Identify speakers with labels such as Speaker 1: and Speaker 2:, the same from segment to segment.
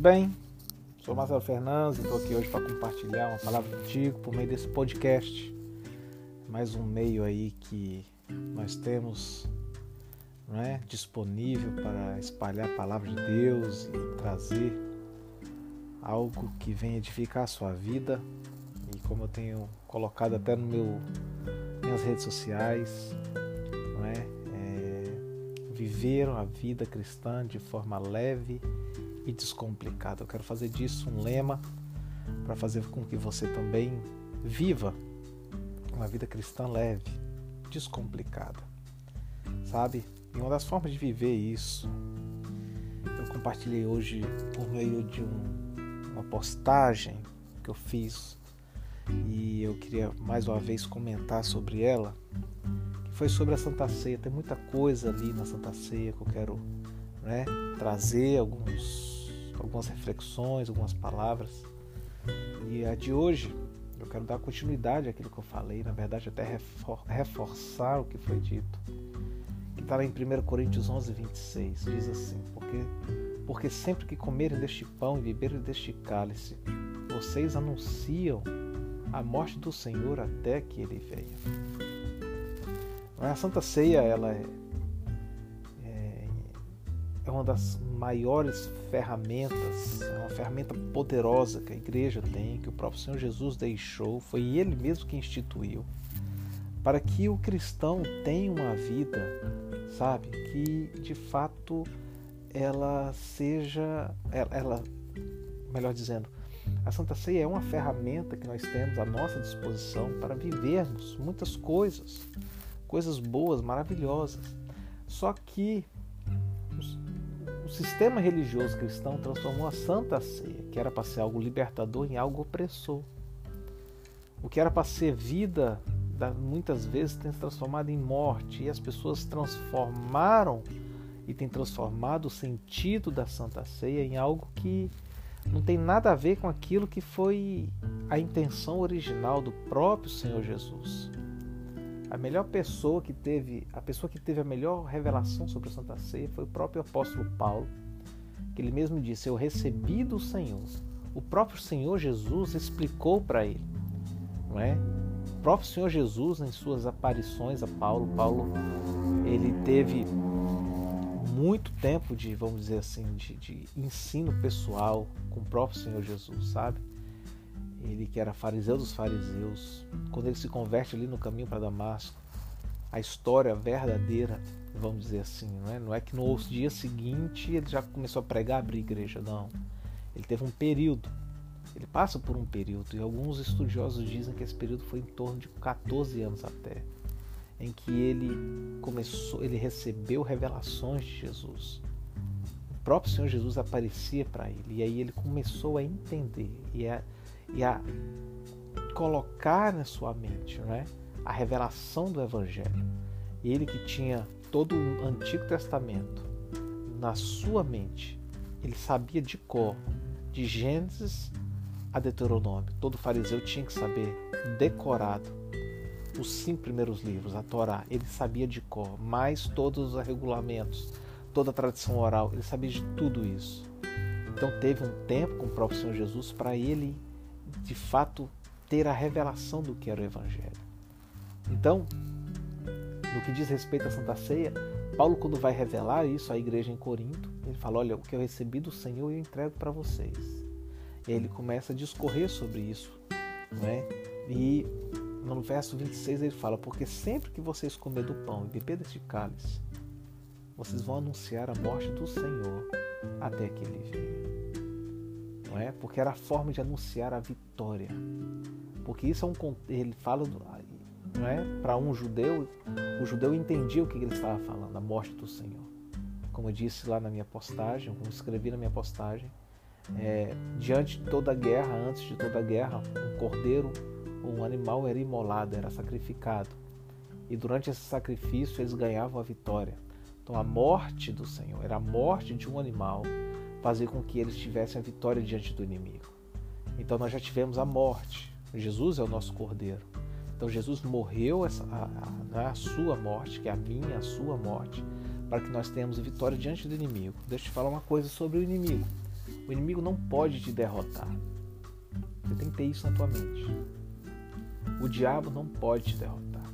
Speaker 1: bem? Sou Marcelo Fernandes e estou aqui hoje para compartilhar uma palavra contigo por meio desse podcast. Mais um meio aí que nós temos não é, disponível para espalhar a palavra de Deus e trazer algo que venha edificar a sua vida. E como eu tenho colocado até no meu minhas redes sociais, não é, é viver a vida cristã de forma leve e descomplicada. Eu quero fazer disso um lema para fazer com que você também viva uma vida cristã leve, descomplicada. Sabe? E uma das formas de viver isso, eu compartilhei hoje por meio de um, uma postagem que eu fiz e eu queria mais uma vez comentar sobre ela, que foi sobre a Santa Ceia. Tem muita coisa ali na Santa Ceia que eu quero né, trazer alguns, algumas reflexões, algumas palavras. E a de hoje eu quero dar continuidade àquilo que eu falei, na verdade até reforçar o que foi dito. Que está lá em 1 Coríntios 11, 26, diz assim, porque, porque sempre que comerem deste pão e beberem deste cálice, vocês anunciam a morte do Senhor até que ele venha. A Santa Ceia ela é, é uma das maiores ferramentas, é uma ferramenta poderosa que a igreja tem, que o próprio Senhor Jesus deixou, foi ele mesmo que instituiu, para que o cristão tenha uma vida, sabe, que de fato ela seja, ela, melhor dizendo, a Santa Ceia é uma ferramenta que nós temos à nossa disposição para vivermos muitas coisas, coisas boas, maravilhosas. Só que sistema religioso cristão transformou a Santa Ceia, que era para ser algo libertador, em algo opressor. O que era para ser vida, muitas vezes tem se transformado em morte, e as pessoas transformaram e têm transformado o sentido da Santa Ceia em algo que não tem nada a ver com aquilo que foi a intenção original do próprio Senhor Jesus. A melhor pessoa que teve, a pessoa que teve a melhor revelação sobre a Santa Ceia foi o próprio apóstolo Paulo, que ele mesmo disse: "Eu recebi do Senhor". O próprio Senhor Jesus explicou para ele, não é? O próprio Senhor Jesus em suas aparições a Paulo, Paulo ele teve muito tempo de, vamos dizer assim, de, de ensino pessoal com o próprio Senhor Jesus, sabe? Ele que era fariseu dos fariseus, quando ele se converte ali no caminho para Damasco, a história verdadeira, vamos dizer assim, não é? Não é que no dia seguinte ele já começou a pregar, abrir igreja, não. Ele teve um período, ele passa por um período, e alguns estudiosos dizem que esse período foi em torno de 14 anos até em que ele começou, ele recebeu revelações de Jesus. O próprio Senhor Jesus aparecia para ele e aí ele começou a entender e a, e a colocar na sua mente, não é? A revelação do Evangelho. Ele que tinha todo o Antigo Testamento na sua mente, ele sabia de cor, de Gênesis a Deuteronômio. Todo fariseu tinha que saber decorado os cinco primeiros livros, a Torá, ele sabia de cor, mais todos os regulamentos, toda a tradição oral, ele sabia de tudo isso. Então teve um tempo com o próprio Senhor Jesus para ele, de fato, ter a revelação do que era o Evangelho. Então, no que diz respeito à Santa Ceia, Paulo, quando vai revelar isso à igreja em Corinto, ele fala: Olha, o que eu recebi do Senhor eu entrego para vocês. E aí ele começa a discorrer sobre isso. Não é? E no verso 26 ele fala: Porque sempre que vocês comer do pão e beber deste cálice, vocês vão anunciar a morte do Senhor até que ele venha. Não é? Porque era a forma de anunciar a vitória. Porque isso é um. Ele fala. Não é? Para um judeu, o judeu entendia o que ele estava falando, a morte do Senhor. Como eu disse lá na minha postagem, como escrevi na minha postagem, é, diante de toda a guerra, antes de toda guerra, um cordeiro um animal era imolado, era sacrificado. E durante esse sacrifício eles ganhavam a vitória. Então a morte do Senhor era a morte de um animal, fazer com que eles tivessem a vitória diante do inimigo. Então nós já tivemos a morte. Jesus é o nosso cordeiro. Então Jesus morreu essa, a, a, é a sua morte, que é a minha, a sua morte, para que nós tenhamos vitória diante do inimigo. Deixa eu te falar uma coisa sobre o inimigo. O inimigo não pode te derrotar. Você tem que ter isso na tua mente. O diabo não pode te derrotar.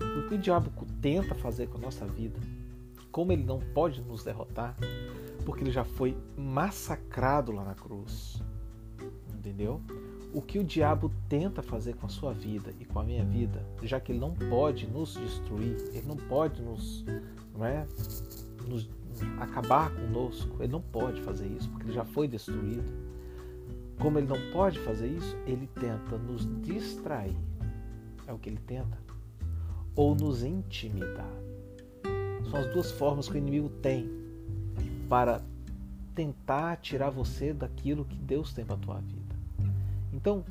Speaker 1: O que o diabo tenta fazer com a nossa vida, como ele não pode nos derrotar, porque ele já foi massacrado lá na cruz. Entendeu? O que o diabo tenta fazer com a sua vida e com a minha vida, já que ele não pode nos destruir, ele não pode nos, não é, nos acabar conosco, ele não pode fazer isso, porque ele já foi destruído. Como ele não pode fazer isso, ele tenta nos distrair. É o que ele tenta. Ou nos intimidar. São as duas formas que o inimigo tem para tentar tirar você daquilo que Deus tem para a tua vida. Então,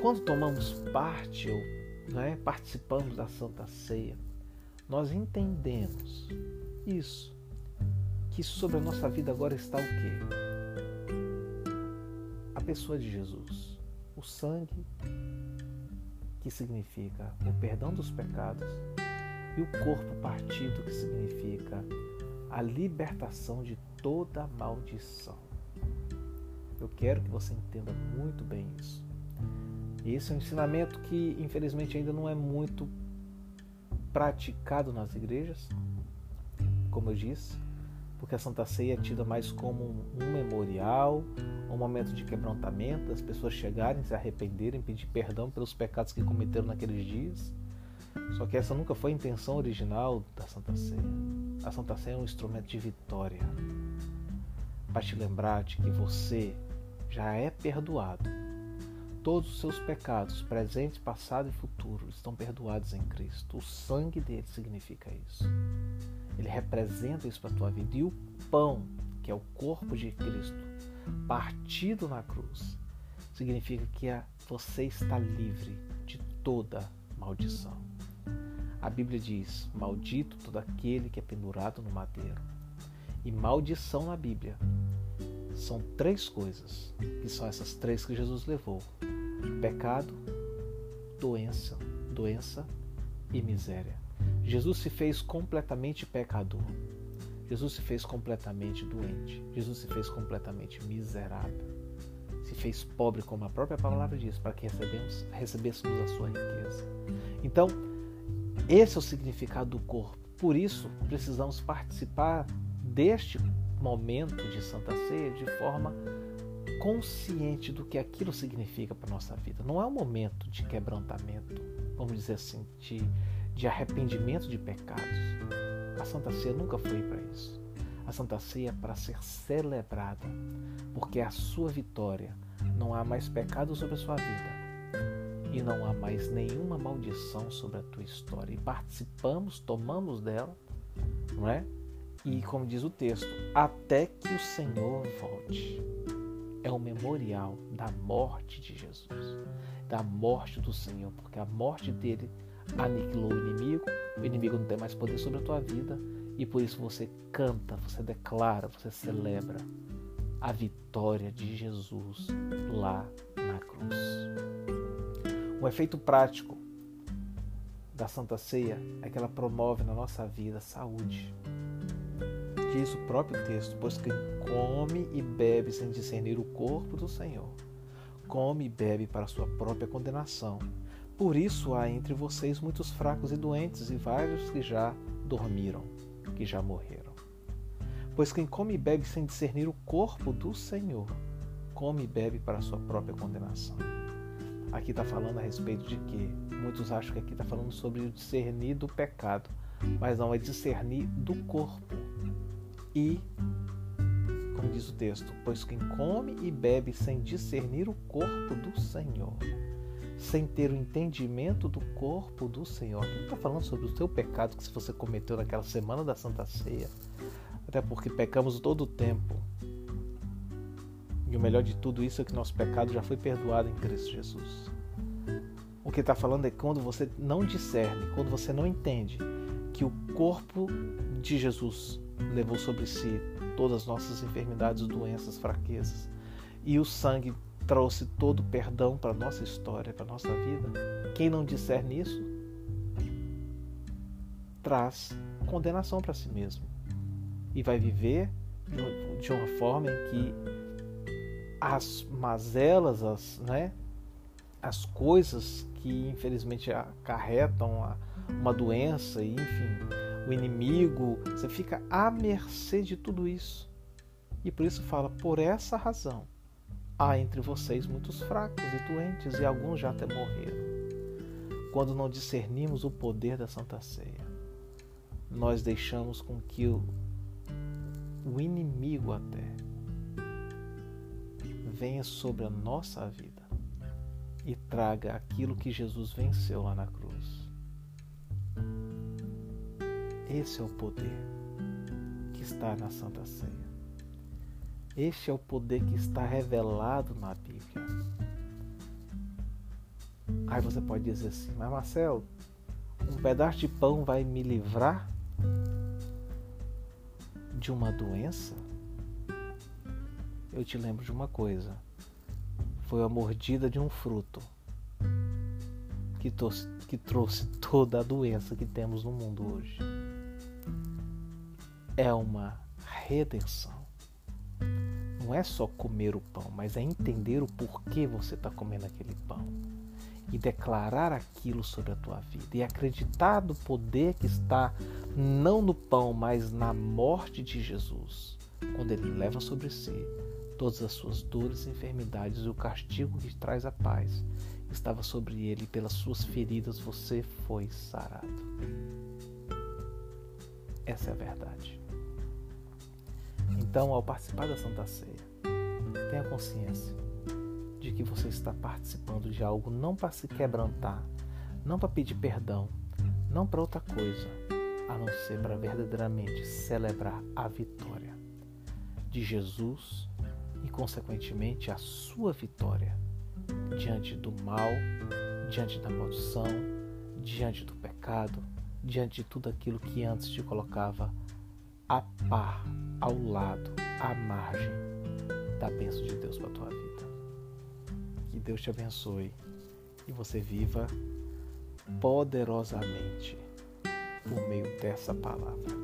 Speaker 1: quando tomamos parte ou né, participamos da Santa Ceia, nós entendemos isso, que sobre a nossa vida agora está o quê? A pessoa de Jesus, o sangue, que significa o perdão dos pecados, e o corpo partido, que significa a libertação de toda maldição. Eu quero que você entenda muito bem isso. Esse é um ensinamento que, infelizmente, ainda não é muito praticado nas igrejas, como eu disse, porque a Santa Ceia é tida mais como um memorial, um momento de quebrantamento, das pessoas chegarem, se arrependerem, pedir perdão pelos pecados que cometeram naqueles dias. Só que essa nunca foi a intenção original da Santa Ceia. A Santa Ceia é um instrumento de vitória para te lembrar de que você já é perdoado. Todos os seus pecados, presentes, passado e futuro, estão perdoados em Cristo. O sangue dele significa isso. Ele representa isso para a tua vida. E o pão, que é o corpo de Cristo, partido na cruz, significa que você está livre de toda maldição. A Bíblia diz: Maldito todo aquele que é pendurado no madeiro. E maldição na Bíblia são três coisas, que são essas três que Jesus levou: pecado, doença, doença e miséria. Jesus se fez completamente pecador. Jesus se fez completamente doente. Jesus se fez completamente miserável. Se fez pobre, como a própria palavra diz, para que recebemos, recebêssemos a sua riqueza. Então, esse é o significado do corpo. Por isso, precisamos participar deste momento de Santa Ceia de forma consciente do que aquilo significa para a nossa vida. Não é um momento de quebrantamento, vamos dizer assim, de, de arrependimento de pecados. A Santa Ceia nunca foi para isso. A Santa Ceia é para ser celebrada, porque é a sua vitória. Não há mais pecado sobre a sua vida e não há mais nenhuma maldição sobre a tua história. E participamos, tomamos dela, não é? E como diz o texto, até que o Senhor volte. É o memorial da morte de Jesus, da morte do Senhor, porque a morte dele aniquilou o inimigo, o inimigo não tem mais poder sobre a tua vida, e por isso você canta, você declara, você celebra a vitória de Jesus lá na cruz. Um efeito prático da Santa Ceia é que ela promove na nossa vida saúde. Diz o próprio texto: Pois quem come e bebe sem discernir o corpo do Senhor, come e bebe para sua própria condenação. Por isso há entre vocês muitos fracos e doentes, e vários que já dormiram, que já morreram. Pois quem come e bebe sem discernir o corpo do Senhor, come e bebe para sua própria condenação. Aqui está falando a respeito de que muitos acham que aqui está falando sobre o discernir do pecado, mas não é discernir do corpo. E, como diz o texto, pois quem come e bebe sem discernir o corpo do Senhor, sem ter o entendimento do corpo do Senhor, aqui está falando sobre o seu pecado que se você cometeu naquela semana da Santa Ceia, até porque pecamos todo o tempo e o melhor de tudo isso é que nosso pecado já foi perdoado em Cristo Jesus. O que está falando é quando você não discerne, quando você não entende que o corpo de Jesus levou sobre si todas as nossas enfermidades, doenças, fraquezas, e o sangue trouxe todo o perdão para a nossa história, para a nossa vida. Quem não discerne isso traz condenação para si mesmo e vai viver de uma forma em que as mazelas, as, né, as coisas que infelizmente acarretam uma doença, enfim, o inimigo, você fica à mercê de tudo isso. E por isso fala, por essa razão, há entre vocês muitos fracos e doentes, e alguns já até morreram. Quando não discernimos o poder da Santa Ceia, nós deixamos com que o, o inimigo até venha sobre a nossa vida e traga aquilo que Jesus venceu lá na cruz. Esse é o poder que está na Santa Ceia. Este é o poder que está revelado na Bíblia. Aí você pode dizer assim, mas Marcelo, um pedaço de pão vai me livrar de uma doença? Eu te lembro de uma coisa. Foi a mordida de um fruto que trouxe, que trouxe toda a doença que temos no mundo hoje. É uma redenção. Não é só comer o pão, mas é entender o porquê você está comendo aquele pão. E declarar aquilo sobre a tua vida. E acreditar no poder que está não no pão, mas na morte de Jesus, quando ele leva sobre si Todas as suas dores e enfermidades e o castigo que traz a paz estava sobre ele, e pelas suas feridas você foi sarado. Essa é a verdade. Então, ao participar da Santa Ceia, tenha consciência de que você está participando de algo não para se quebrantar, não para pedir perdão, não para outra coisa, a não ser para verdadeiramente celebrar a vitória de Jesus e, consequentemente, a sua vitória diante do mal, diante da maldição, diante do pecado, diante de tudo aquilo que antes te colocava a par, ao lado, à margem da bênção de Deus para a tua vida. Que Deus te abençoe e você viva poderosamente por meio dessa palavra.